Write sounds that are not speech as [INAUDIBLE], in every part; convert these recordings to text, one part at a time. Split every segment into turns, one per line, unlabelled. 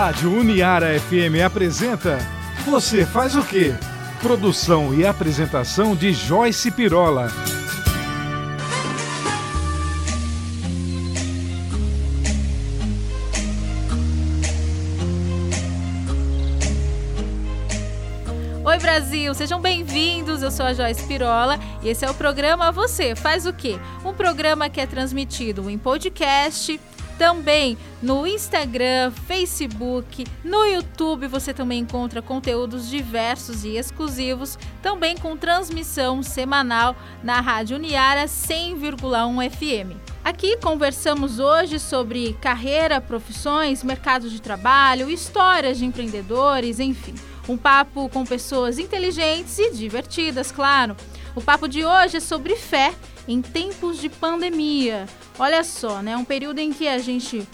Rádio Uniara FM apresenta Você faz o quê? Produção e apresentação de Joyce Pirola.
Oi Brasil, sejam bem-vindos. Eu sou a Joyce Pirola e esse é o programa Você Faz o quê? Um programa que é transmitido em podcast, também no Instagram, Facebook, no YouTube você também encontra conteúdos diversos e exclusivos, também com transmissão semanal na Rádio Uniara 100,1 FM. Aqui conversamos hoje sobre carreira, profissões, mercado de trabalho, histórias de empreendedores, enfim. Um papo com pessoas inteligentes e divertidas, claro. O papo de hoje é sobre fé em tempos de pandemia. Olha só, né? Um período em que a gente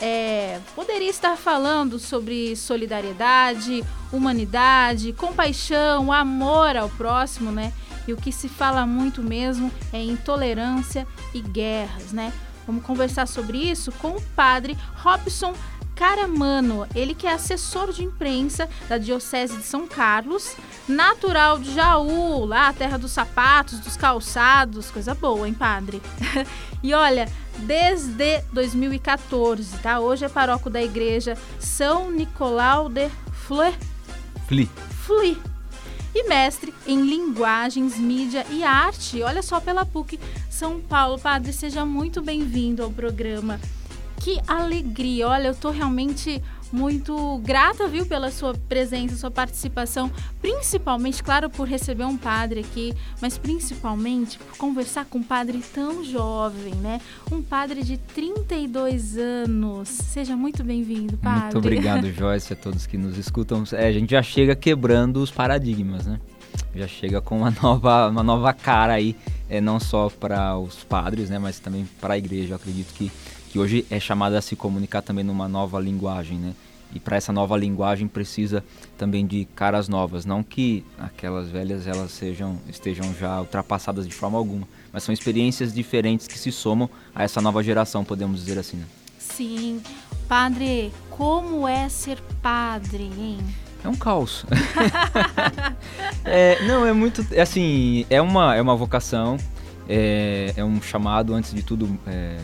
é, poderia estar falando sobre solidariedade, humanidade, compaixão, amor ao próximo, né? E o que se fala muito mesmo é intolerância e guerras, né? Vamos conversar sobre isso com o padre Robson Caramano, ele que é assessor de imprensa da Diocese de São Carlos, natural de Jaú, lá a terra dos sapatos, dos calçados, coisa boa, hein, padre? [LAUGHS] e olha, desde 2014, tá? Hoje é paróquio da igreja São Nicolau de Fleur.
Fli.
Fli. E mestre em linguagens, mídia e arte. Olha só pela PUC São Paulo. Padre, seja muito bem-vindo ao programa. Que alegria! Olha, eu tô realmente muito grata, viu, pela sua presença, sua participação, principalmente, claro, por receber um padre aqui, mas principalmente por conversar com um padre tão jovem, né? Um padre de 32 anos. Seja muito bem-vindo, padre.
Muito obrigado, [LAUGHS] Joyce, a todos que nos escutam. É, a gente já chega quebrando os paradigmas, né? Já chega com uma [LAUGHS] nova, uma nova cara aí, é, não só para os padres, né, mas também para a igreja. Eu acredito que que hoje é chamada a se comunicar também numa nova linguagem, né? E para essa nova linguagem precisa também de caras novas, não que aquelas velhas elas sejam estejam já ultrapassadas de forma alguma, mas são experiências diferentes que se somam a essa nova geração, podemos dizer assim. Né?
Sim, padre, como é ser padre, hein?
É um caos. [LAUGHS] é, não, é muito. Assim, é uma, é uma vocação, é, é um chamado, antes de tudo, é,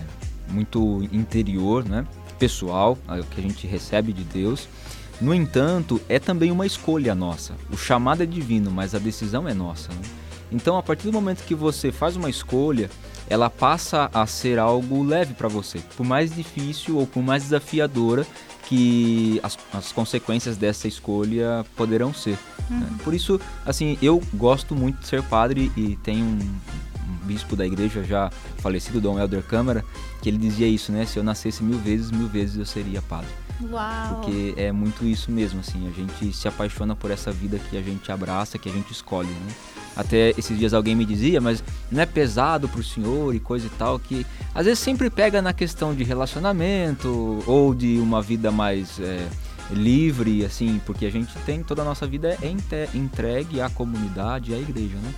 muito interior, né? pessoal, é que a gente recebe de Deus. No entanto, é também uma escolha nossa. O chamado é divino, mas a decisão é nossa. Né? Então, a partir do momento que você faz uma escolha, ela passa a ser algo leve para você, por mais difícil ou por mais desafiadora que as, as consequências dessa escolha poderão ser. Né? Uhum. Né? Por isso, assim, eu gosto muito de ser padre e tenho um, bispo da igreja já falecido, Dom Helder Câmara, que ele dizia isso, né? Se eu nascesse mil vezes, mil vezes eu seria padre.
Uau.
Porque é muito isso mesmo, assim, a gente se apaixona por essa vida que a gente abraça, que a gente escolhe, né? Até esses dias alguém me dizia, mas não é pesado pro senhor e coisa e tal, que às vezes sempre pega na questão de relacionamento ou de uma vida mais é, livre, assim, porque a gente tem toda a nossa vida é entregue à comunidade, à igreja, né?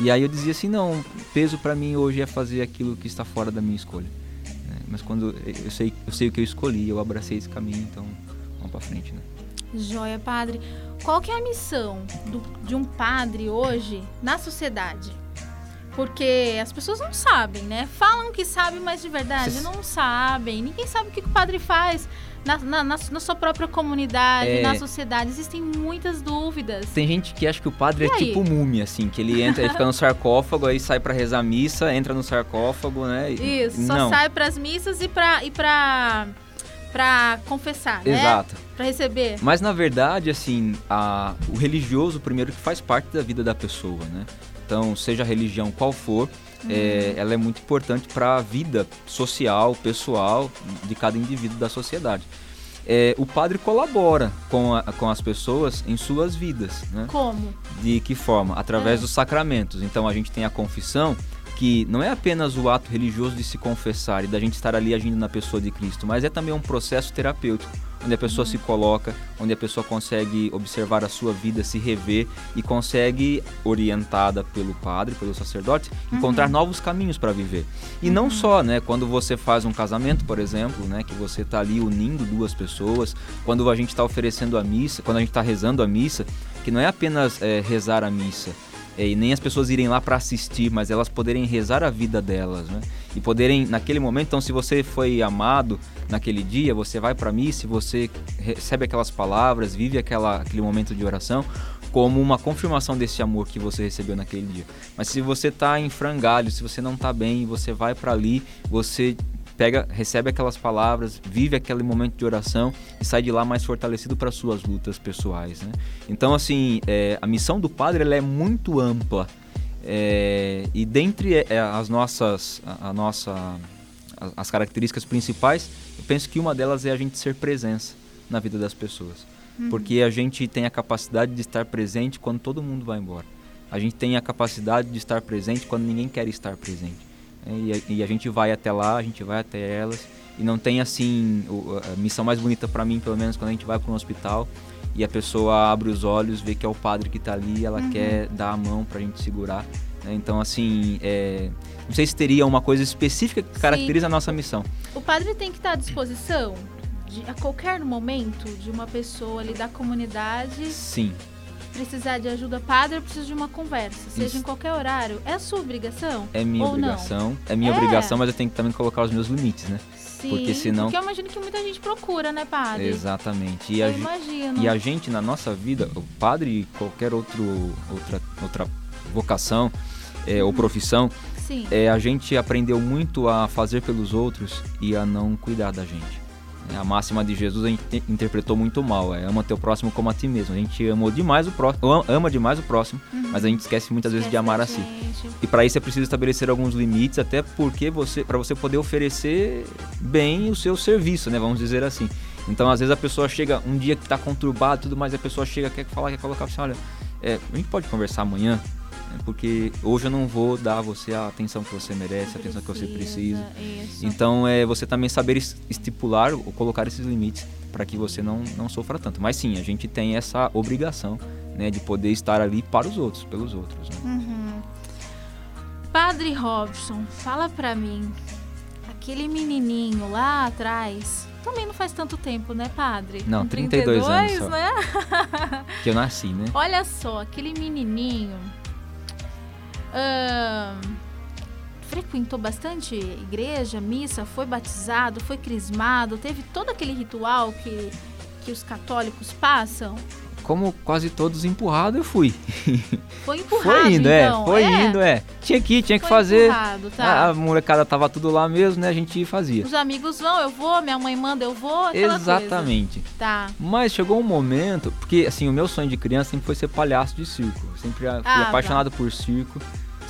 E aí eu dizia assim, não, peso para mim hoje é fazer aquilo que está fora da minha escolha. Mas quando eu sei, eu sei o que eu escolhi, eu abracei esse caminho, então vamos para frente, né?
Joia, padre. Qual que é a missão do, de um padre hoje na sociedade? Porque as pessoas não sabem, né? Falam que sabem, mas de verdade não sabem. Ninguém sabe o que o padre faz na, na, na, na sua própria comunidade, é... na sociedade. Existem muitas dúvidas.
Tem gente que acha que o padre e é aí? tipo múmia, assim, que ele entra, ele fica no sarcófago, aí sai para rezar missa, entra no sarcófago, né?
Isso, só sai para as missas e para e para para confessar,
né? Exato.
Para receber.
Mas na verdade, assim, a, o religioso primeiro que faz parte da vida da pessoa, né? Então, seja a religião qual for, é, ela é muito importante para a vida social, pessoal de cada indivíduo da sociedade. É, o padre colabora com, a, com as pessoas em suas vidas. Né?
Como?
De que forma? Através é. dos sacramentos. Então a gente tem a confissão, que não é apenas o ato religioso de se confessar e da gente estar ali agindo na pessoa de Cristo, mas é também um processo terapêutico, onde a pessoa se coloca, onde a pessoa consegue observar a sua vida, se rever e consegue, orientada pelo padre, pelo sacerdote, encontrar
Uhum.
novos caminhos para viver. E não só, né, quando você faz um casamento, por exemplo, né, que você está ali unindo duas pessoas, quando a gente está oferecendo a missa, quando a gente está rezando a missa, que não é apenas é, rezar a missa, e nem as pessoas irem lá para assistir, mas elas poderem rezar a vida delas, né? E poderem, naquele momento, então, se você foi amado naquele dia, você vai para missa, e você recebe aquelas palavras, vive aquela, aquele momento de oração como uma confirmação desse amor que você recebeu naquele dia. Mas se você está em frangalho, se você não está bem, você vai para ali, você pega, recebe aquelas palavras, vive aquele momento de oração e sai de lá mais fortalecido para suas lutas pessoais, né? Então, assim, é, a missão do padre ela é muito ampla é, e dentre é, as nossas, a, a nossa, a- as características principais, eu penso que uma delas é a gente ser presença na vida das pessoas, porque a gente tem a capacidade de estar presente quando todo mundo vai embora. A gente tem a capacidade de estar presente quando ninguém quer estar presente. É, E a, e a gente vai até lá, a gente vai até elas. E não tem assim, a missão mais bonita para mim, pelo menos, quando a gente vai para um hospital e a pessoa abre os olhos, vê que é o padre que tá ali, ela quer dar a mão pra gente segurar. né? Então, assim, é, não sei se teria uma coisa específica que caracteriza a nossa missão.
O padre tem que estar à disposição de, a qualquer momento de uma pessoa ali da comunidade
Sim,
precisar de ajuda. Padre, eu preciso de uma conversa, seja
Isso.
em qualquer horário. É a sua obrigação?
é minha
Ou não?
obrigação. É minha
É.
obrigação, mas eu tenho que também colocar os meus limites, né?
Sim,
Porque senão-
Porque eu imagino que muita gente procura, né, padre?
Exatamente. E a,
eu
gen-
imagino.
E a gente, na nossa vida, o padre e qualquer outro, outra, outra vocação é, ou profissão,
Sim.
é, a gente aprendeu muito a fazer pelos outros e a não cuidar da gente. É, A máxima de Jesus a gente te- interpretou muito mal, é ama teu próximo como a ti mesmo. A gente amou demais o próximo, ama demais o próximo, mas a gente esquece muitas vezes de amar a si. E para isso é preciso estabelecer alguns limites, até porque você, para você poder oferecer bem o seu serviço, né? Vamos dizer assim. Então, às vezes a pessoa chega um dia que está conturbado, e tudo mais, a pessoa chega quer falar, quer colocar assim, olha, é, a gente pode conversar amanhã, né? Porque hoje eu não vou dar a você a atenção que você merece, a atenção que você precisa.
Isso.
Então, é você também saber es- estipular ou colocar esses limites para que você não, não sofra tanto. Mas sim, a gente tem essa obrigação, né, de poder estar ali para os outros, pelos outros. Né?
Uhum. Padre Robson, fala pra mim. Aquele menininho lá atrás. Também não faz tanto tempo, né, padre?
Não,
Com
32 anos só.
né?
Que eu nasci, né?
Olha só, aquele menininho. Frequentou bastante igreja, missa, foi batizado, foi crismado, teve todo aquele ritual que, que os católicos passam.
Como quase todos empurrado, eu fui. [LAUGHS]
Foi empurrado,
foi indo,
então.
é. Foi indo, é. Tinha que ir, tinha que
Foi
fazer.
empurrado, tá.
A, a molecada tava tudo lá mesmo, né? A gente fazia.
Os amigos vão, eu vou, minha mãe manda, eu vou,
Exatamente.
coisa. Tá.
Mas chegou um momento, porque assim, o meu sonho de criança sempre foi ser palhaço de circo. Eu sempre fui
Ah, tá.
apaixonado por circo.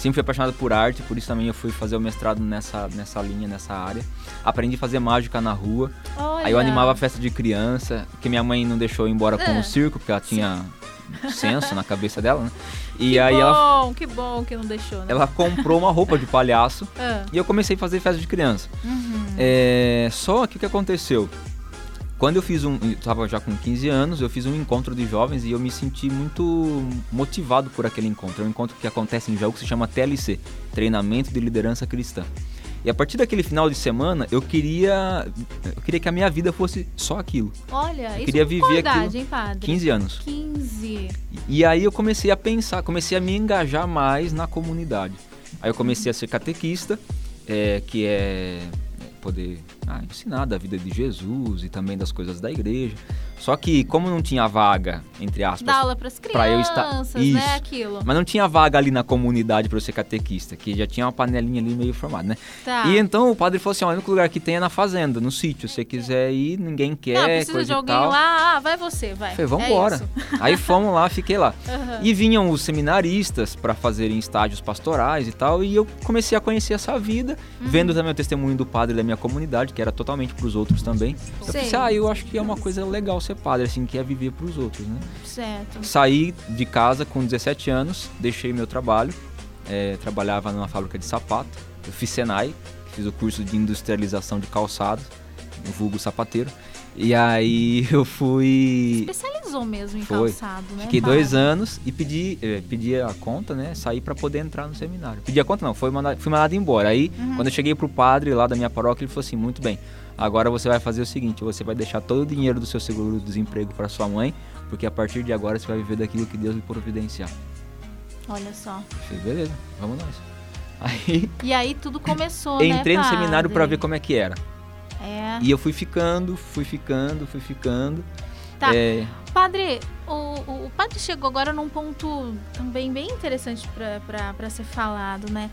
Sempre fui apaixonado por arte, por isso também eu fui fazer o mestrado nessa, nessa linha, nessa área. Aprendi a fazer mágica na rua.
Olha.
Aí eu animava a festa de criança, que minha mãe não deixou eu ir embora com
É.
o circo, porque ela tinha senso na cabeça dela, né? E
que
aí
bom,
ela,
que bom que não deixou, né?
ela comprou uma roupa de palhaço
Ah,
e eu comecei a fazer festa de criança.
uhum.
É, só que o que aconteceu? Quando eu fiz um. Eu tava já com 15 anos, eu fiz um encontro de jovens e eu me senti muito motivado por aquele encontro. É um encontro que acontece em Jaú que se chama TLC Treinamento de Liderança Cristã. E a partir daquele final de semana, eu queria. Eu queria que a minha vida fosse só aquilo.
Olha, isso
queria viver
idade,
aquilo.
hein, padre?
15 anos.
15.
E aí eu comecei a pensar, comecei a me engajar mais na comunidade. Aí eu comecei a ser catequista, é, que é poder ah, ensinar da vida de Jesus e também das coisas da igreja. Só que como não tinha vaga, entre aspas,
Dá aula pras crianças,
pra eu estar-
né?
Isso.
Aquilo.
mas não tinha vaga ali na comunidade para eu ser catequista, que já tinha uma panelinha ali meio formada, né?
Tá.
E então o padre falou assim, olha, o único lugar que tem é na fazenda, no sítio. Se você quiser ir, ninguém quer,
não, precisa
coisa
de alguém
tal.
lá. Ah, vai você, vai.
Falei, vambora.
É isso. [LAUGHS]
Aí fomos lá, fiquei lá.
Aham.
E vinham os seminaristas para fazerem estágios pastorais e tal, e eu comecei a conhecer essa vida,
Uhum.
vendo também o testemunho do padre da minha comunidade, que era totalmente para os outros também. Eu
Sei.
pensei, ah, eu acho que é uma coisa legal ser padre, assim, que é viver para os outros, né?
Certo.
Saí de casa com 17 anos, deixei meu trabalho, eh, trabalhava numa fábrica de sapato, eu fiz Senai, fiz o curso de industrialização de calçados, no vulgo sapateiro, E aí [LAUGHS] eu fui.
Especializou mesmo em Foi. calçado, né?
Fiquei dois anos e pedi, eh, pedi a conta, né? Saí para poder entrar no seminário. Pedi a conta não, foi mandado, fui mandado embora. Aí, uhum. quando eu cheguei pro padre lá da minha paróquia, ele falou assim: muito bem, agora você vai fazer o seguinte: você vai deixar todo o dinheiro do seu seguro-desemprego para sua mãe, porque a partir de agora você vai viver daquilo que Deus lhe providenciar.
Olha só.
Falei, beleza, vamos nós. [LAUGHS]
Aí, e aí tudo começou, né,
Entrei no seminário para ver como é que era. É. E eu fui ficando, fui ficando, fui ficando.
Tá. É... Padre, o, o, o, padre chegou agora num ponto também bem interessante para ser falado, né?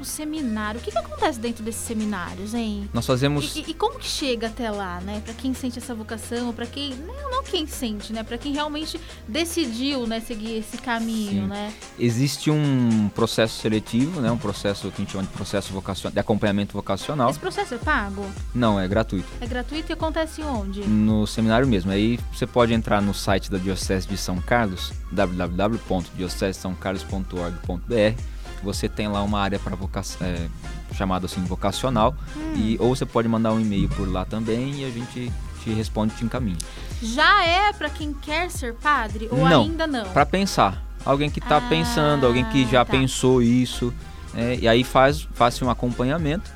O seminário. O que, que acontece dentro desses seminários, hein?
Nós fazemos.
E, e como que chega até lá, né? Para quem sente essa vocação, para quem. Não, não quem sente, né? Para quem realmente decidiu, né, seguir esse caminho, Sim. né?
Existe um processo seletivo, né? Um processo que a gente chama de processo vocacional, de acompanhamento vocacional.
Esse processo é pago?
Não, é gratuito.
É gratuito e acontece onde?
No seminário mesmo. Aí você pode entrar no site da Diocese de São Carlos, www.diocesesaocarlos.org.br você tem lá uma área para vocação, é, chamada assim vocacional hum. e ou você pode mandar um e-mail por lá também e a gente te responde, te encaminha.
Já é para quem quer ser padre ou
não,
ainda não?
Para pensar, alguém que está ah, pensando, alguém que já tá. pensou isso, é, e aí faz faz um acompanhamento.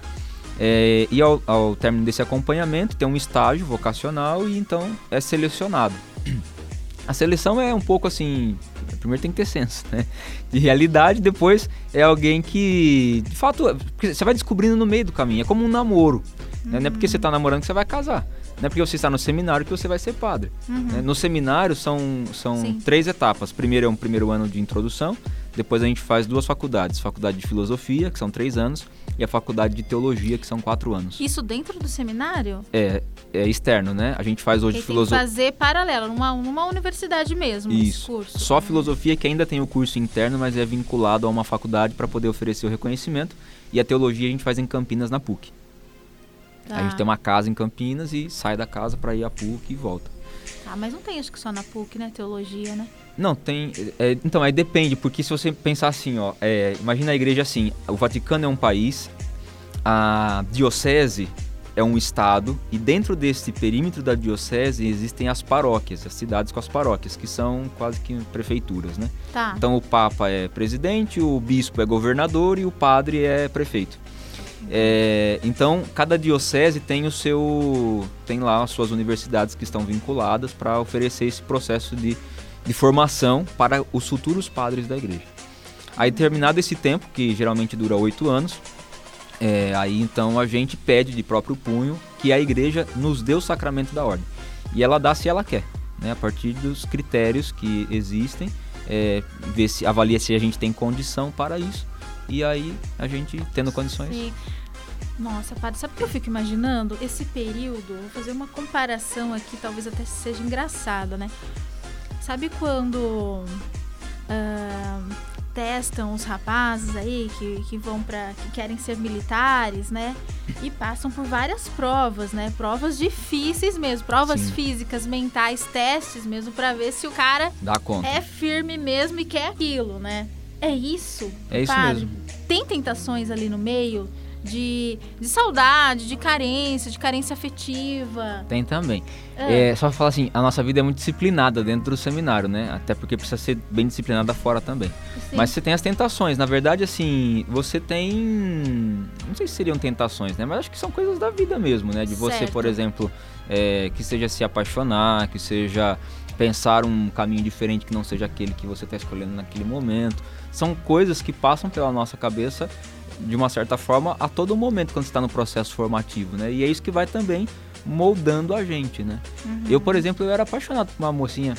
É, e ao, ao término desse acompanhamento tem um estágio vocacional e então é selecionado. A seleção é um pouco assim primeiro tem que ter senso, né? De realidade, depois é alguém que, de fato, você vai descobrindo no meio do caminho. É como um namoro. Uhum. Né? Não é porque você está namorando que você vai casar. Não é porque você está no seminário que você vai ser padre. Uhum. Né? No seminário são, são três etapas. Primeiro é um primeiro ano de introdução, depois a gente faz duas faculdades. Faculdade de Filosofia, que são três anos, e a Faculdade de Teologia, que são quatro anos.
Isso dentro do seminário?
É, é externo, né? A gente faz hoje filosofia.
fazer paralelo, numa, numa universidade mesmo,
Isso.
curso.
Só filosofia que ainda tem o curso interno, mas é vinculado a uma faculdade para poder oferecer o reconhecimento. E a teologia a gente faz em Campinas, na PUC. Tá. A gente tem uma casa em Campinas e sai da casa para ir à PUC e volta.
Ah, mas não tem acho que só na PUC, né? Teologia, né?
Não, tem. É, então, aí depende, porque se você pensar assim, ó, é, imagina a igreja assim: o Vaticano é um país, a diocese é um estado, e dentro desse perímetro da diocese existem as paróquias, as cidades com as paróquias, que são quase que prefeituras, né?
Tá.
Então o Papa é presidente, o bispo é governador e o padre é prefeito. É, então, cada diocese tem o seu, tem lá as suas universidades que estão vinculadas para oferecer esse processo de de formação para os futuros padres da igreja. Aí terminado esse tempo, que geralmente dura oito anos, é, aí então a gente pede de próprio punho que a igreja nos dê o sacramento da ordem. E ela dá se ela quer, né, a partir dos critérios que existem, é, se, avalia se a gente tem condição para isso. E aí a gente tendo condições. Sim.
Nossa, padre, sabe o que eu fico imaginando? Esse período, vou fazer uma comparação aqui, talvez até seja engraçada, né? Sabe quando uh, testam os rapazes aí que, que vão para que querem ser militares, né? E passam por várias provas, né? Provas difíceis mesmo, provas Sim. físicas, mentais, testes mesmo para ver se o cara
Dá conta.
é firme mesmo e quer aquilo, né? É isso.
É isso padre. mesmo.
Tem tentações ali no meio de, de saudade, de carência, de carência afetiva.
Tem também. É. é só falar assim, a nossa vida é muito disciplinada dentro do seminário, né? Até porque precisa ser bem disciplinada fora também. Sim. Mas você tem as tentações. Na verdade, assim, você tem. Não sei se seriam tentações, né? Mas acho que são coisas da vida mesmo, né? De você, certo. por exemplo, é, que seja se apaixonar, que seja pensar um caminho diferente que não seja aquele que você está escolhendo naquele momento. São coisas que passam pela nossa cabeça de uma certa forma, a todo momento quando está no processo formativo, né? E é isso que vai também moldando a gente, né? Uhum. Eu, por exemplo, eu era apaixonado por uma mocinha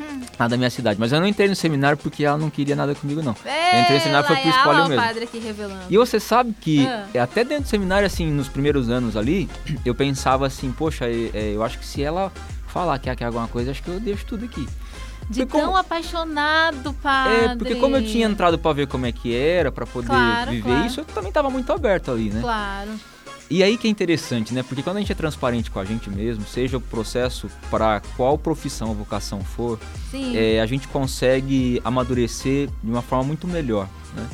hum. lá da minha cidade, mas eu não entrei no seminário porque ela não queria nada comigo, não.
Eu entrei no seminário foi por escolha mesmo. Padre aqui revelando.
E você sabe que ah. até dentro do seminário, assim, nos primeiros anos ali, eu pensava assim, poxa, é, eu acho que se ela falar que quer alguma coisa, acho que eu deixo tudo aqui.
De porque tão como... apaixonado, padre.
É, porque como eu tinha entrado para ver como é que era, para poder claro, viver claro. isso, eu também tava muito aberto ali, né?
Claro.
E aí que é interessante, né? Porque quando a gente é transparente com a gente mesmo, seja o processo para qual profissão ou vocação for, é, a gente consegue amadurecer de uma forma muito melhor, né?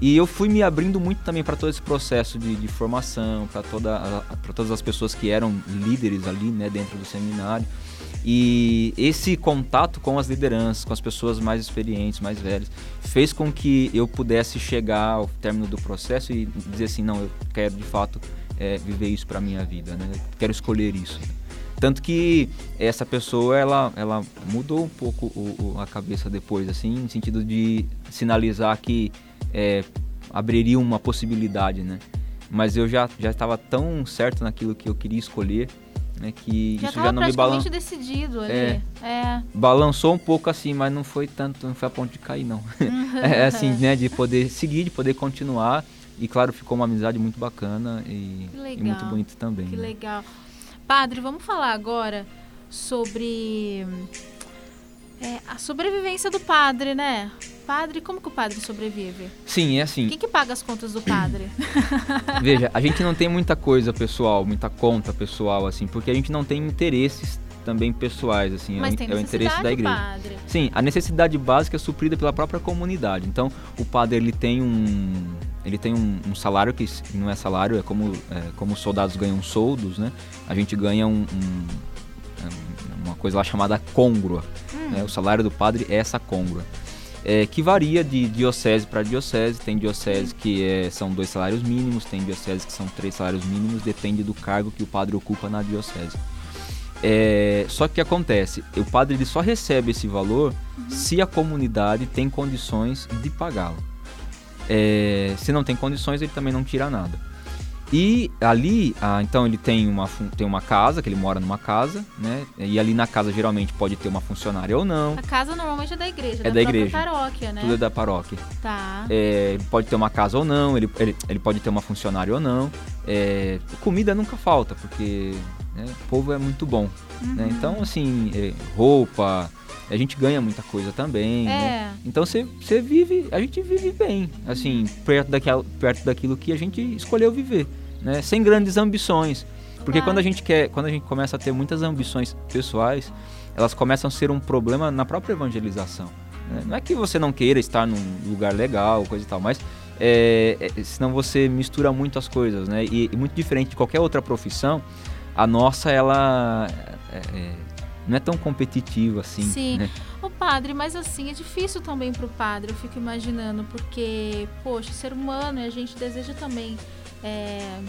E eu fui me abrindo muito também para todo esse processo de, de formação, para toda, todas as pessoas que eram líderes ali né, dentro do seminário. E esse contato com as lideranças, com as pessoas mais experientes, mais velhas, fez com que eu pudesse chegar ao término do processo e dizer assim, não, eu quero de fato é, viver isso para minha vida, né? Quero escolher isso. Tanto que essa pessoa, ela, ela mudou um pouco o, o, a cabeça depois, assim, no sentido de sinalizar que é, abriria uma possibilidade, né? Mas eu já já estava tão certo naquilo que eu queria escolher, né? Que
já
isso já não me balançou.
decidido ali.
É,
é.
Balançou um pouco assim, mas não foi tanto, não foi a ponto de cair não. [LAUGHS] é assim, né? De poder seguir, de poder continuar. E claro, ficou uma amizade muito bacana e, e muito bonita também.
Que
né?
legal. Padre, vamos falar agora sobre é, a sobrevivência do padre, né? Padre, como que o padre sobrevive?
Sim, é assim.
Quem que paga as contas do padre? [CLEARS THROAT]
Veja, a gente não tem muita coisa pessoal, muita conta pessoal, assim, porque a gente não tem interesses também pessoais, assim,
Mas
é,
tem
é o interesse da igreja.
Padre.
Sim, a necessidade básica é suprida pela própria comunidade. Então, o padre ele tem um ele tem um, um salário que não é salário, é como é, como os soldados ganham soldos, né? A gente ganha um, um uma coisa lá chamada côngrua. Hum. Né? O salário do padre é essa côngrua. É, que varia de diocese para diocese. Tem diocese que é, são dois salários mínimos, tem diocese que são três salários mínimos, depende do cargo que o padre ocupa na diocese. É, só que o que acontece? O padre ele só recebe esse valor uhum. se a comunidade tem condições de pagá-lo. É, se não tem condições, ele também não tira nada. E ali, ah, então ele tem uma, tem uma casa, que ele mora numa casa, né? E ali na casa geralmente pode ter uma funcionária ou não.
A casa normalmente é da igreja,
é da, da igreja.
paróquia, né?
Tudo é da paróquia.
Tá.
É, pode ter uma casa ou não, ele, ele, ele pode ter uma funcionária ou não. É, comida nunca falta, porque né, o povo é muito bom. Né? Uhum. Né? Então, assim, é, roupa, a gente ganha muita coisa também, né? é. né? Então você vive, a gente vive bem, assim, perto daquilo, perto daquilo que a gente escolheu viver, né? Sem grandes ambições. Porque quando a gente quer, quando a gente começa a ter muitas ambições pessoais, elas começam a ser um problema na própria evangelização. Né? Não é que você não queira estar num lugar legal, coisa e tal, mas é, é, senão você mistura muito as coisas, né? E, e, muito diferente de qualquer outra profissão, a nossa ela é, é não é tão competitivo assim.
Sim.
Né?
O padre, mas assim, é difícil também para o padre, eu fico imaginando, porque, poxa, ser humano e a gente deseja também. É,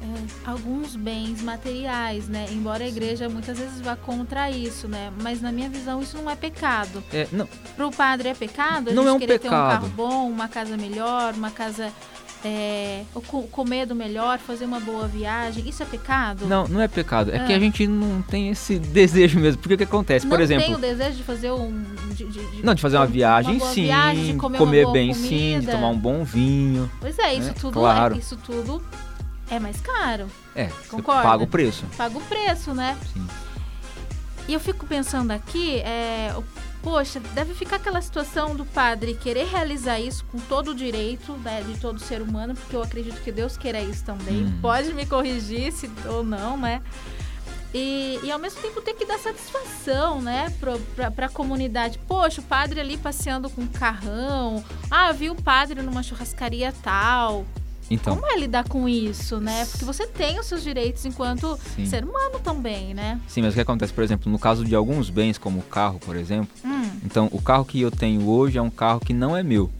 é, alguns bens materiais, né? Embora a igreja muitas vezes vá contra isso, né? Mas na minha visão isso não é pecado.
É, não.
Para o padre é pecado? A
não
gente
é um
querer
pecado.
ter um carro bom, uma casa melhor, uma casa é, comer do melhor, fazer uma boa viagem, isso é pecado?
Não, não é pecado. É que a ah. gente não tem esse desejo mesmo. Porque o que acontece?
Não
Por exemplo.
tem o desejo de fazer um. De,
de, não, de fazer uma viagem, uma sim. Viagem, de comer, comer bem, comida. sim. De tomar um bom vinho.
Pois é, isso
né?
tudo.
Claro.
É, isso tudo é mais caro.
É, Concorda? paga o preço.
Paga o preço, né?
Sim.
E eu fico pensando aqui, é, poxa, deve ficar aquela situação do padre querer realizar isso com todo o direito né, de todo ser humano, porque eu acredito que Deus queira isso também. Hum. Pode me corrigir se ou não, né? E, e ao mesmo tempo ter que dar satisfação, né, pra, pra, pra comunidade. Poxa, o padre ali passeando com um carrão. Ah, vi o padre numa churrascaria tal.
Então.
Como é lidar com isso, né? Porque você tem os seus direitos enquanto Sim. ser humano também, né?
Sim, mas o que acontece, por exemplo, no caso de alguns bens, como o carro, por exemplo,
hum.
então o carro que eu tenho hoje é um carro que não é meu.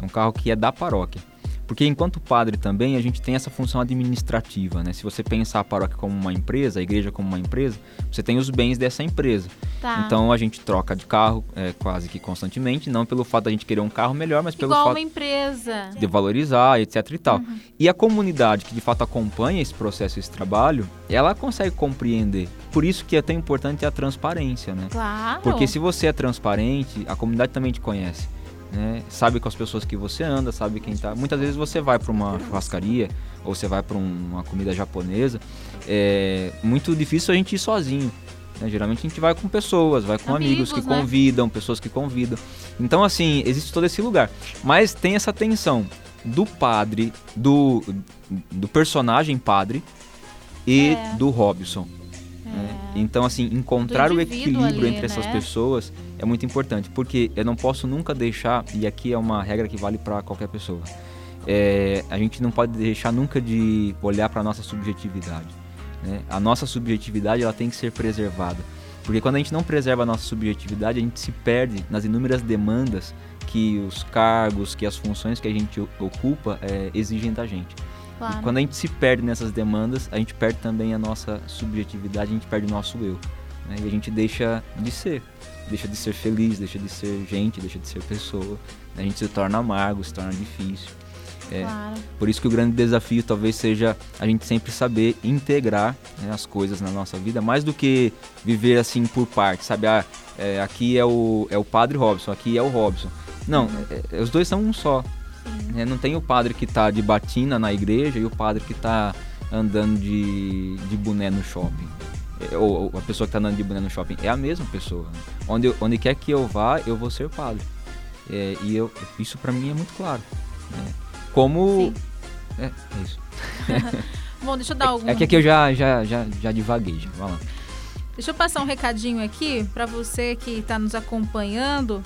É um carro que é da paróquia. Porque enquanto padre também, a gente tem essa função administrativa, né? Se você pensar a paróquia como uma empresa, a igreja como uma empresa, você tem os bens dessa empresa.
Tá.
Então a gente troca de carro é, quase que constantemente, não pelo fato da gente querer um carro melhor, mas pelo
Igual
fato
uma empresa.
de valorizar, etc e tal. Uhum. E a comunidade que de fato acompanha esse processo, esse trabalho, ela consegue compreender. Por isso que é tão importante a transparência, né?
Claro.
Porque se você é transparente, a comunidade também te conhece né? Sabe com as pessoas que você anda, sabe quem tá. Muitas vezes você vai para uma churrascaria ou você vai para um, uma comida japonesa, é muito difícil a gente ir sozinho. Né? Geralmente a gente vai com pessoas, vai com amigos, amigos que né? convidam, pessoas que convidam. Então, assim, existe todo esse lugar. Mas tem essa tensão do padre, do, do personagem padre e é. do Robson. Né? É. Então, assim, encontrar o equilíbrio ali, entre né? essas pessoas é muito importante, porque eu não posso nunca deixar, e aqui é uma regra que vale para qualquer pessoa, é, a gente não pode deixar nunca de olhar para a nossa subjetividade. Né? A nossa subjetividade ela tem que ser preservada. Porque quando a gente não preserva a nossa subjetividade, a gente se perde nas inúmeras demandas que os cargos, que as funções que a gente ocupa é, exigem da gente. Claro. E quando a gente se perde nessas demandas, a gente perde também a nossa subjetividade, a gente perde o nosso eu. Né? E a gente deixa de ser. Deixa de ser feliz, deixa de ser gente, deixa de ser pessoa. A gente se torna amargo, se torna difícil. É, claro. Por isso que o grande desafio talvez seja a gente sempre saber integrar né, as coisas na nossa vida, mais do que viver assim por parte, sabe? Ah, é, aqui é o, é o padre Robson, aqui é o Robson. Não, uhum. é, é os dois são um só. Né? Não tem o padre que está de batina na igreja e o padre que está andando de, de boné no shopping. É, ou, ou, a pessoa que está andando de boné no shopping. É a mesma pessoa. Onde, onde quer que eu vá, eu vou ser padre. É, e eu, isso para mim é muito claro. Né? Como. É, é, isso. [LAUGHS]
Bom, deixa eu dar algum.
É, é que aqui eu já, já, já, já divaguei, já. Vamos lá.
Deixa eu passar um recadinho aqui para você que está nos acompanhando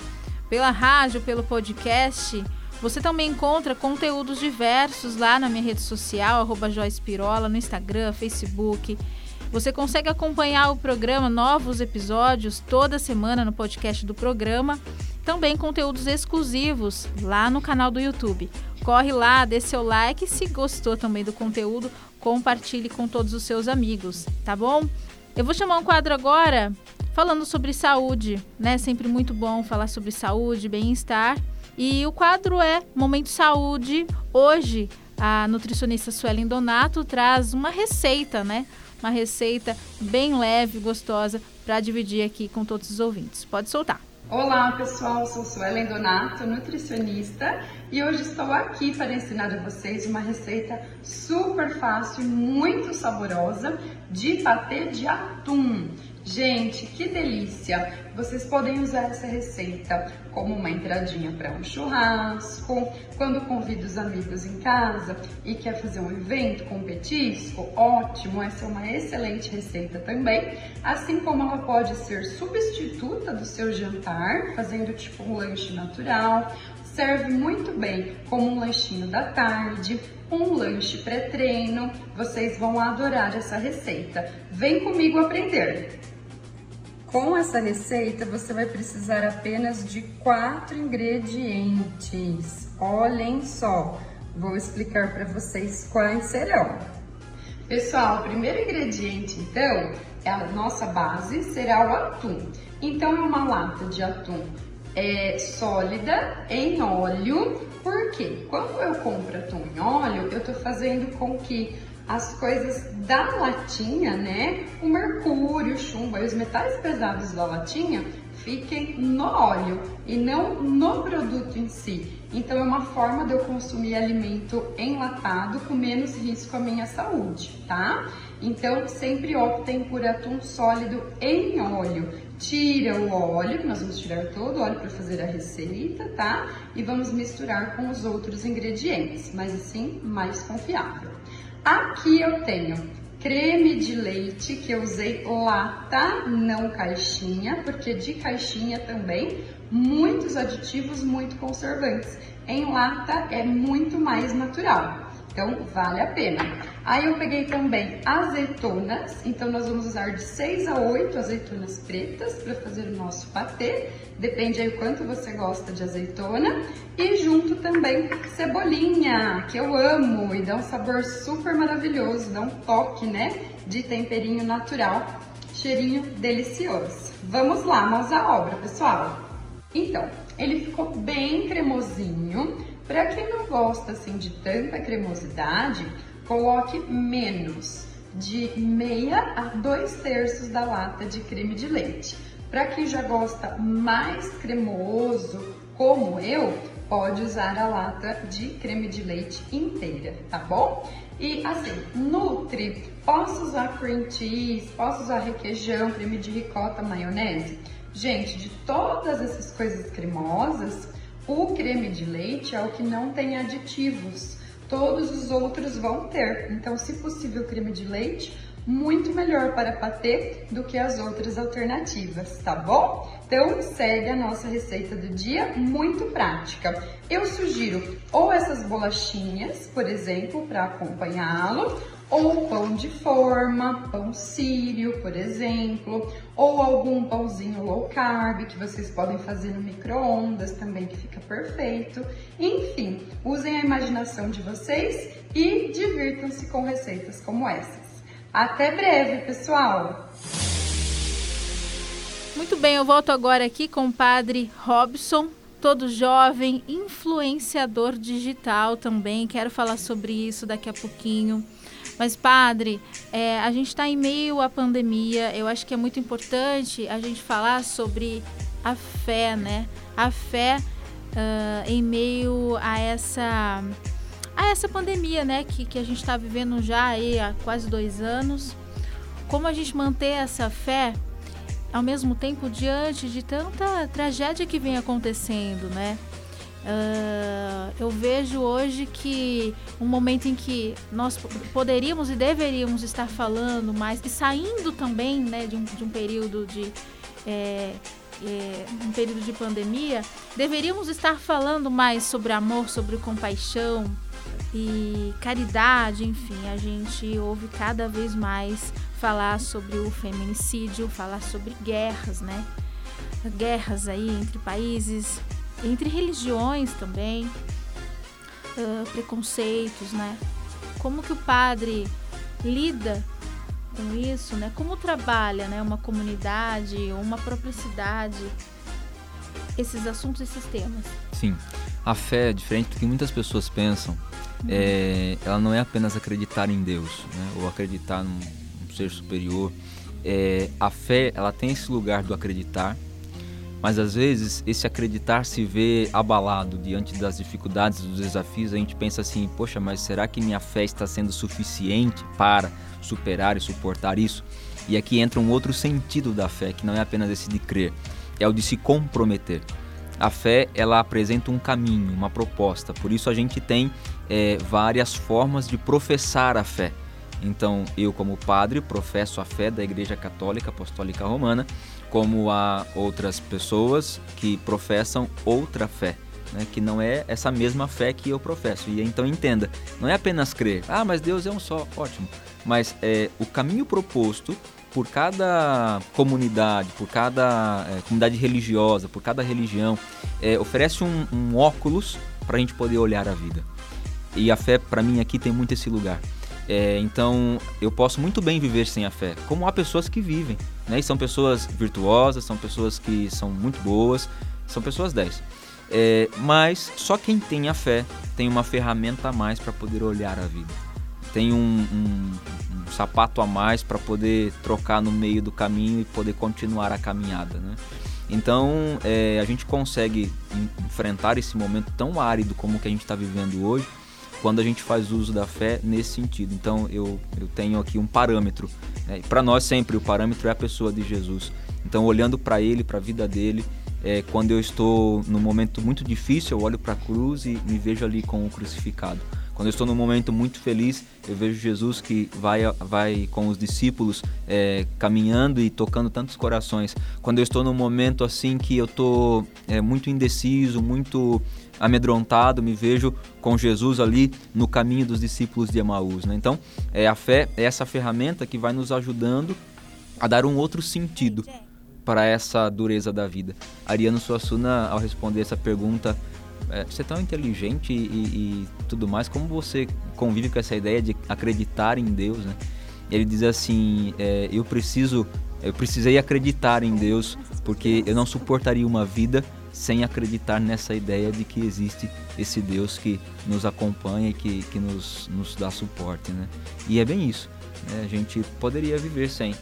pela rádio, pelo podcast. Você também encontra conteúdos diversos lá na minha rede social, arroba Joyce Pirola, no Instagram, Facebook. Você consegue acompanhar o programa, novos episódios, toda semana no podcast do programa. Também conteúdos exclusivos lá no canal do YouTube. Corre lá, dê seu like. Se gostou também do conteúdo, compartilhe com todos os seus amigos, tá bom? Eu vou chamar um quadro agora falando sobre saúde, né? Sempre muito bom falar sobre saúde, bem-estar. E o quadro é Momento Saúde. Hoje, a nutricionista Suelen Donato traz uma receita, né? Uma receita bem leve, gostosa, para dividir aqui com todos os ouvintes. Pode soltar.
Olá pessoal, sou Suelen Donato, nutricionista e hoje estou aqui para ensinar a vocês uma receita super fácil, muito saborosa de patê de atum. Gente, que delícia! Vocês podem usar essa receita como uma entradinha para um churrasco, quando convida os amigos em casa e quer fazer um evento com petisco, ótimo, essa é uma excelente receita também. Assim como ela pode ser substituta do seu jantar, fazendo tipo um lanche natural, serve muito bem como um lanchinho da tarde, um lanche pré-treino. Vocês vão adorar essa receita. Vem comigo aprender! Com essa receita, você vai precisar apenas de quatro ingredientes. Olhem só, vou explicar para vocês quais serão. Pessoal, o primeiro ingrediente, então, é a nossa base, será o atum. Então, é uma lata de atum é, sólida em óleo, porque quando eu compro atum em óleo, eu estou fazendo com que as coisas da latinha, né? O mercúrio, o chumbo e os metais pesados da latinha fiquem no óleo e não no produto em si. Então é uma forma de eu consumir alimento enlatado com menos risco à minha saúde, tá? Então sempre optem por atum sólido em óleo. Tira o óleo, que nós vamos tirar todo o óleo para fazer a receita, tá? E vamos misturar com os outros ingredientes, mas assim mais confiável. Aqui eu tenho creme de leite que eu usei lata, não caixinha, porque de caixinha também muitos aditivos muito conservantes. Em lata é muito mais natural. Então, vale a pena. Aí eu peguei também azeitonas, então nós vamos usar de 6 a 8 azeitonas pretas para fazer o nosso patê, depende aí o quanto você gosta de azeitona. E junto também cebolinha, que eu amo e dá um sabor super maravilhoso, dá um toque, né, de temperinho natural, cheirinho delicioso. Vamos lá, mãos à obra, pessoal. Então, ele ficou bem cremosinho, para quem não gosta assim de tanta cremosidade, coloque menos de meia a dois terços da lata de creme de leite. Para quem já gosta mais cremoso, como eu, pode usar a lata de creme de leite inteira, tá bom? E assim, nutre, posso usar cream cheese, posso usar requeijão, creme de ricota, maionese? Gente, de todas essas coisas cremosas, o creme de leite é o que não tem aditivos. Todos os outros vão ter. Então, se possível, creme de leite, muito melhor para patê do que as outras alternativas, tá bom? Então segue a nossa receita do dia, muito prática. Eu sugiro ou essas bolachinhas, por exemplo, para acompanhá-lo, ou pão de forma, pão sírio, por exemplo, ou algum pãozinho low carb que vocês podem fazer no micro-ondas também, que fica perfeito. Enfim, usem a imaginação de vocês e divirtam-se com receitas como essas. Até breve, pessoal!
Muito bem, eu volto agora aqui com o padre Robson, todo jovem, influenciador digital também. Quero falar sobre isso daqui a pouquinho. Mas, padre, é, a gente está em meio à pandemia. Eu acho que é muito importante a gente falar sobre a fé, né? A fé uh, em meio a essa, a essa pandemia, né? Que, que a gente está vivendo já aí há quase dois anos. Como a gente manter essa fé ao mesmo tempo diante de tanta tragédia que vem acontecendo, né? Uh, eu vejo hoje que um momento em que nós poderíamos e deveríamos estar falando mais e saindo também né, de, um, de um período de é, é, um período de pandemia, deveríamos estar falando mais sobre amor, sobre compaixão e caridade, enfim, a gente ouve cada vez mais falar sobre o feminicídio, falar sobre guerras, né? Guerras aí entre países, entre religiões também, uh, preconceitos, né? Como que o padre lida com isso, né? Como trabalha, né? Uma comunidade, uma própria cidade, esses assuntos, esses temas.
Sim, a fé, diferente do que muitas pessoas pensam, uhum. é, ela não é apenas acreditar em Deus, né? Ou acreditar num, num ser superior. É, a fé, ela tem esse lugar do acreditar, mas às vezes esse acreditar se vê abalado diante das dificuldades, dos desafios. A gente pensa assim: poxa, mas será que minha fé está sendo suficiente para superar e suportar isso? E aqui entra um outro sentido da fé, que não é apenas esse de crer, é o de se comprometer. A fé ela apresenta um caminho, uma proposta. Por isso a gente tem é, várias formas de professar a fé. Então, eu, como padre, professo a fé da Igreja Católica Apostólica Romana, como há outras pessoas que professam outra fé. Né, que não é essa mesma fé que eu professo. E então entenda, não é apenas crer, ah, mas Deus é um só, ótimo. Mas é o caminho proposto por cada comunidade, por cada é, comunidade religiosa, por cada religião, é, oferece um, um óculos para a gente poder olhar a vida. E a fé, para mim, aqui tem muito esse lugar. É, então eu posso muito bem viver sem a fé, como há pessoas que vivem, né? E são pessoas virtuosas, são pessoas que são muito boas, são pessoas 10. É, mas só quem tem a fé tem uma ferramenta a mais para poder olhar a vida. Tem um, um, um sapato a mais para poder trocar no meio do caminho e poder continuar a caminhada, né? Então é, a gente consegue enfrentar esse momento tão árido como o que a gente está vivendo hoje quando a gente faz uso da fé nesse sentido. Então eu, eu tenho aqui um parâmetro. Né? Para nós sempre o parâmetro é a pessoa de Jesus. Então olhando para ele, para a vida dele, é, quando eu estou num momento muito difícil, eu olho para a cruz e me vejo ali com o crucificado. Quando eu estou num momento muito feliz, eu vejo Jesus que vai, vai com os discípulos é, caminhando e tocando tantos corações. Quando eu estou num momento assim que eu estou é, muito indeciso, muito amedrontado, me vejo com Jesus ali no caminho dos discípulos de Emaús. Né? Então, é, a fé é essa ferramenta que vai nos ajudando a dar um outro sentido para essa dureza da vida. Ariano Suassuna, ao responder essa pergunta, é, você é tão inteligente e, e, tudo mais, como você convive com essa ideia de acreditar em Deus, né? Ele diz assim, é, eu preciso, eu precisei acreditar em Deus porque eu não suportaria uma vida sem acreditar nessa ideia de que existe esse Deus que nos acompanha e que, que nos, nos dá suporte, né? E é bem isso. Né? A gente poderia viver sem,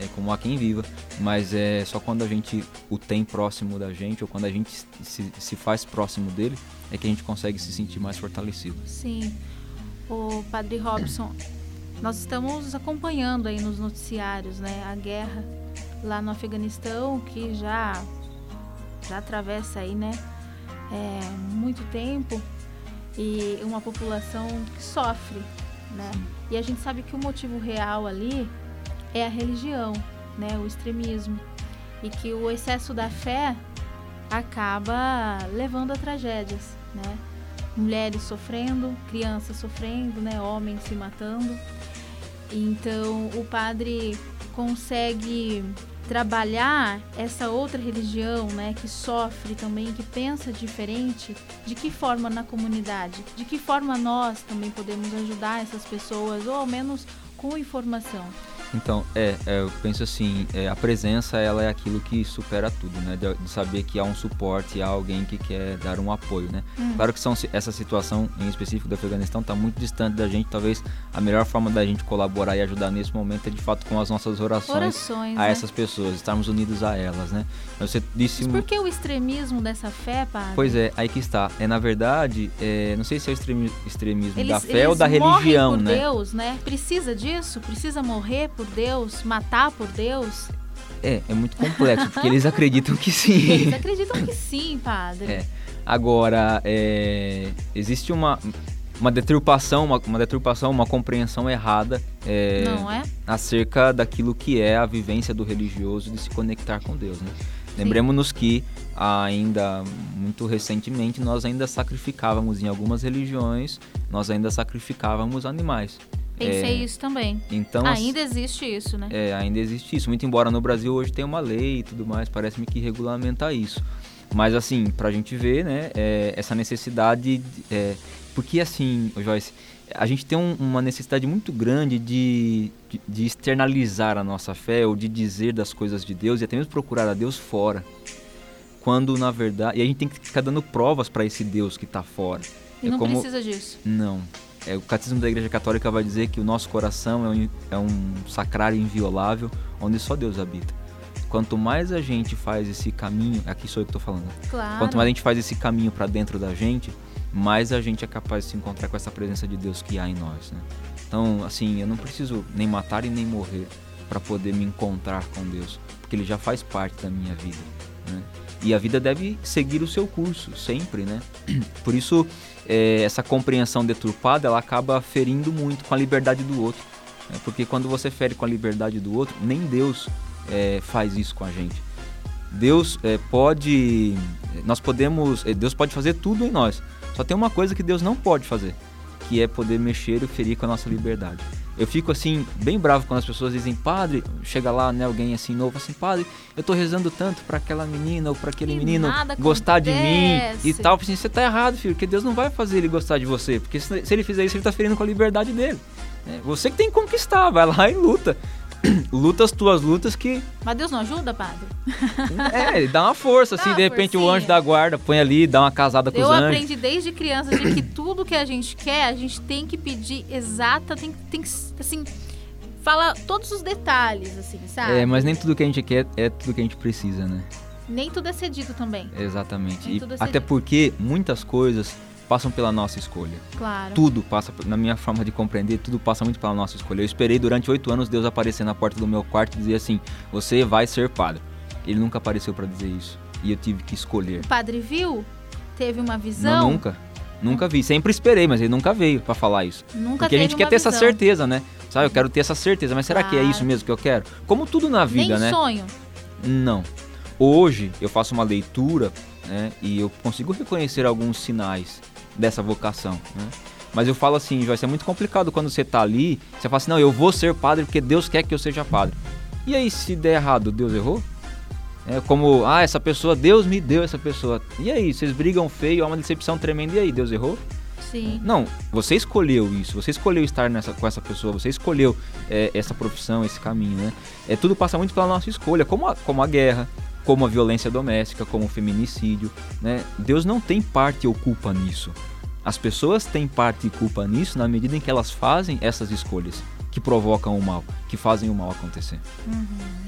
é, como há quem viva, mas é só quando a gente o tem próximo da gente ou quando a gente se, se faz próximo dele é que a gente consegue se sentir mais fortalecido.
Sim. O Padre Robson, nós estamos acompanhando aí nos noticiários, né, a guerra lá no Afeganistão que já já atravessa aí, né, é, muito tempo e uma população que sofre, né? E a gente sabe que o motivo real ali é a religião, né, o extremismo, e que o excesso da fé acaba levando a tragédias, né? Mulheres sofrendo, crianças sofrendo, né, homens se matando. Então, o padre consegue trabalhar essa outra religião, né, que sofre também, que pensa diferente, de que forma na comunidade? De que forma nós também podemos ajudar essas pessoas, ou ao menos com informação?
Então, é, é, eu penso assim, é, a presença ela é aquilo que supera tudo, né? De, de, saber que há um suporte, há alguém que quer dar um apoio, né? Hum. Claro que são, essa situação em específico do Afeganistão está muito distante da gente, talvez a melhor forma da gente colaborar e ajudar nesse momento é de fato com as nossas orações, orações a né? essas pessoas, estarmos unidos a elas, né?
Você disse... Mas por que o extremismo dessa fé, padre?
Pois é, aí que está. É, na verdade, é, não sei se é o extremismo eles, da fé ou da religião, né?
Deus, né? Precisa disso? Precisa morrer por Deus, matar por Deus?
É, é muito complexo, porque eles acreditam que sim. [LAUGHS]
Eles acreditam que sim, padre.
É. Agora, é, existe uma, uma deturpação, uma, uma deturpação, uma compreensão errada
é, Não é?
acerca daquilo que é a vivência do religioso de se conectar com Deus, né? Lembremos-nos que ainda muito recentemente nós ainda sacrificávamos em algumas religiões, nós ainda sacrificávamos animais.
Pensei é, isso também. Então, ainda existe isso, né?
É, ainda existe isso. Muito embora no Brasil hoje tenha uma lei e tudo mais, parece-me que regulamenta isso. Mas assim, pra gente ver, né, é, essa necessidade. É, porque assim, Joyce, a gente tem um, uma necessidade muito grande de, de, de, externalizar a nossa fé ou de dizer das coisas de Deus e até mesmo procurar a Deus fora. Quando na verdade. E a gente tem que ficar dando provas para esse Deus que está fora.
E é não como, precisa disso.
Não. É, o Catecismo da Igreja Católica vai dizer que o nosso coração é um, é um sacrário inviolável onde só Deus habita. Quanto mais a gente faz esse caminho, aqui sou eu que estou falando.
Claro.
Quanto mais a gente faz esse caminho para dentro da gente, mais a gente é capaz de se encontrar com essa presença de Deus que há em nós. Né? Então, assim, eu não preciso nem matar e nem morrer para poder me encontrar com Deus, porque Ele já faz parte da minha vida. Né? E a vida deve seguir o seu curso, sempre, né? [CLEARS THROAT] Por isso, é, essa compreensão deturpada, ela acaba ferindo muito com a liberdade do outro. Né? Porque quando você fere com a liberdade do outro, nem Deus é, faz isso com a gente. Deus é, pode, nós podemos, é, Deus pode fazer tudo em nós. Só tem uma coisa que Deus não pode fazer, que é poder mexer e ferir com a nossa liberdade. Eu fico assim, bem bravo quando as pessoas dizem, padre, chega lá, né, alguém assim novo, assim, padre, eu tô rezando tanto para aquela menina ou para aquele e menino gostar acontece. de mim e tal. Assim, você tá errado, filho, porque Deus não vai fazer ele gostar de você, porque se, se ele fizer isso, ele tá ferindo com a liberdade dele. É, você que tem que conquistar, vai lá e luta. [CLEARS THROAT] luta as tuas lutas que.
Mas Deus não ajuda, padre?
É, ele dá uma força, dá assim, uma de repente forcinha. o anjo da guarda põe ali, dá uma casada com
Eu
os anjos.
Eu aprendi desde criança de que tudo que a gente quer, a gente tem que pedir exata, tem, tem que, assim, fala todos os detalhes, assim, sabe?
É, mas nem tudo que a gente quer é tudo que a gente precisa, né?
Nem tudo é cedido também.
Exatamente. É até porque muitas coisas passam pela nossa escolha.
Claro.
Tudo passa, na minha forma de compreender, tudo passa muito pela nossa escolha. Eu esperei durante oito anos Deus aparecer na porta do meu quarto e dizer assim: Você vai ser padre. Ele nunca apareceu para dizer isso. E eu tive que escolher.
O padre viu? Teve uma visão?
Não, nunca. Nunca vi. Sempre esperei, mas ele nunca veio para falar isso.
Nunca
Porque a gente quer
ter
visão. essa certeza, né? Sabe, eu quero ter essa certeza, mas será claro. que é isso mesmo que eu quero? Como tudo na vida,
Nem
né?
sonho.
Não. Hoje eu faço uma leitura né, e eu consigo reconhecer alguns sinais dessa vocação, né? Mas eu falo assim, Joyce, é muito complicado quando você tá ali, você fala assim, não, eu vou ser padre porque Deus quer que eu seja padre. E aí, se der errado, Deus errou? É como, ah, essa pessoa, Deus me deu essa pessoa. E aí, vocês brigam feio, há uma decepção tremenda, e aí, Deus errou?
Sim.
Não, você escolheu isso, você escolheu estar nessa, com essa pessoa, você escolheu é, essa profissão, esse caminho, né? É, tudo passa muito pela nossa escolha, como a, como a guerra, como a violência doméstica, como o feminicídio, né? Deus não tem parte ou culpa nisso. As pessoas têm parte e culpa nisso na medida em que elas fazem essas escolhas que provocam o mal, que fazem o mal acontecer.
Uhum.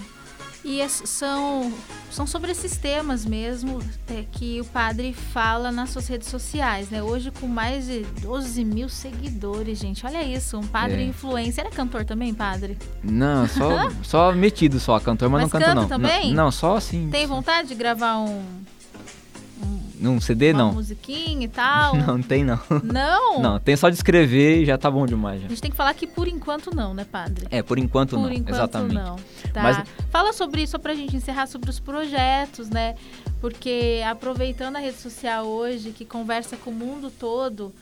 E são, são sobre esses temas mesmo é, que o padre fala nas suas redes sociais, né? Hoje com mais de 12 mil seguidores, gente. Olha isso, um padre é. influencer. Era cantor também, padre?
Não, só, [LAUGHS] só metido só, cantor, mas, mas não canta não.
também?
Não, não, só assim.
Tem vontade de gravar um
Num CD,
Uma
não.
musiquinha e tal? [LAUGHS]
Não, tem não.
Não?
Não, tem só de escrever e já tá bom demais. Já.
A gente tem que falar que por enquanto não, né, padre?
É, por enquanto
Por
não,
enquanto
exatamente.
não. Tá.
Mas-
Fala sobre isso, só pra gente encerrar sobre os projetos, né? Porque aproveitando a rede social hoje, que conversa com o mundo todo,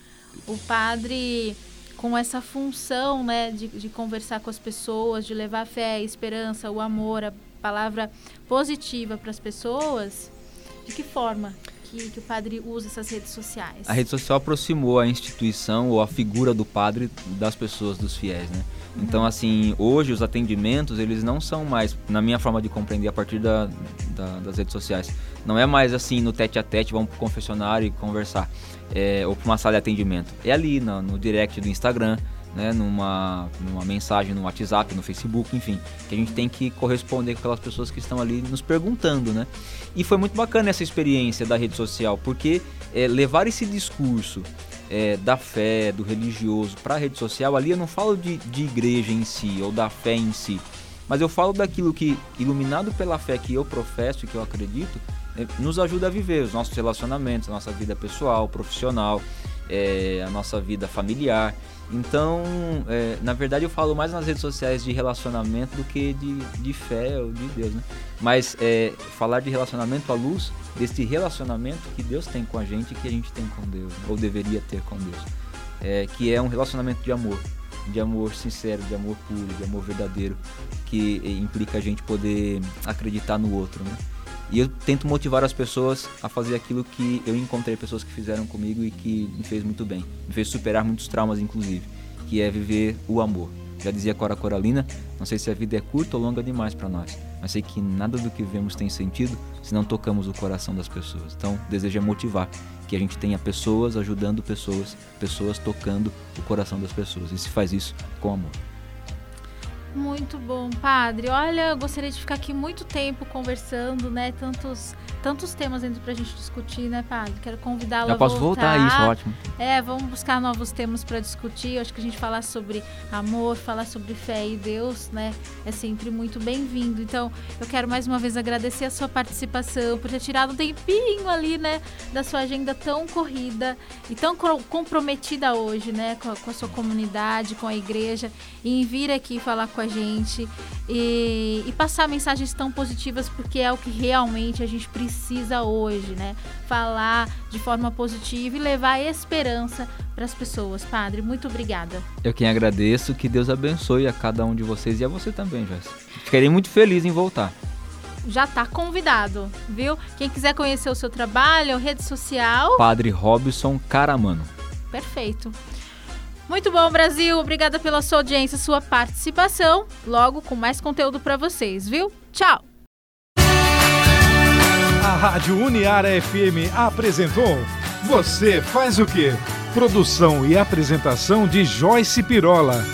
o padre com essa função, né, de, de conversar com as pessoas, de levar a fé, a esperança, o amor, a palavra positiva para as pessoas, de que forma que, que o padre usa essas redes sociais?
A rede social aproximou a instituição ou a figura do padre das pessoas, dos fiéis, né? Então, assim, hoje os atendimentos, eles não são mais, na minha forma de compreender, a partir da, da- das redes sociais. Não é mais assim, no tete a tete, vamos pro confessionário e conversar. É, ou pra uma sala de atendimento. É ali, no, no direct do Instagram, né? Numa, numa mensagem no WhatsApp, no Facebook, enfim. Que a gente tem que corresponder com aquelas pessoas que estão ali nos perguntando, né? E foi muito bacana essa experiência da rede social, porque é, levar esse discurso é, da fé, do religioso para a rede social, ali eu não falo de, de igreja em si ou da fé em si, mas eu falo daquilo que, iluminado pela fé que eu professo e que eu acredito, é, nos ajuda a viver os nossos relacionamentos, a nossa vida pessoal, profissional, é, a nossa vida familiar. Então, é, na verdade, eu falo mais nas redes sociais de relacionamento do que de, de fé ou de Deus, né? Mas é, falar de relacionamento à luz desse relacionamento que Deus tem com a gente e que a gente tem com Deus, né? ou deveria ter com Deus. É, que é um relacionamento de amor, de amor sincero, de amor puro, de amor verdadeiro, que implica a gente poder acreditar no outro, né? E eu tento motivar as pessoas a fazer aquilo que eu encontrei pessoas que fizeram comigo e que me fez muito bem, me fez superar muitos traumas, inclusive, que é viver o amor. Já dizia Cora Coralina, não sei se a vida é curta ou longa demais para nós, mas sei que nada do que vivemos tem sentido se não tocamos o coração das pessoas. Então, desejo é motivar que a gente tenha pessoas ajudando pessoas, pessoas tocando o coração das pessoas. E se faz isso com amor.
Muito bom, padre. Olha, eu gostaria de ficar aqui muito tempo conversando, né? Tantos, tantos temas ainda pra gente discutir, né, padre? Quero convidá-lo a
posso voltar, isso, ótimo.
É, vamos buscar novos temas para discutir. Eu acho que a gente falar sobre amor, falar sobre fé e Deus, né, é sempre muito bem-vindo. Então, eu quero mais uma vez agradecer a sua participação, por ter tirado um tempinho ali, né, da sua agenda tão corrida e tão co- comprometida hoje, né, com a, com a sua comunidade, com a igreja, e em vir aqui falar com a gente e, e passar mensagens tão positivas, porque é o que realmente a gente precisa hoje, né? Falar de forma positiva e levar esperança para as pessoas. Padre, muito obrigada.
Eu quem agradeço, que Deus abençoe a cada um de vocês e a você também, Joyce. Ficarei muito feliz em voltar.
Já tá convidado, viu? Quem quiser conhecer o seu trabalho, rede social,
Padre Robson Caramano.
perfeito. Muito bom, Brasil. Obrigada pela sua audiência, sua participação. Logo com mais conteúdo para vocês, viu? Tchau.
A Rádio Uniara FM apresentou Você faz o quê? Produção e apresentação de Joyce Pirola.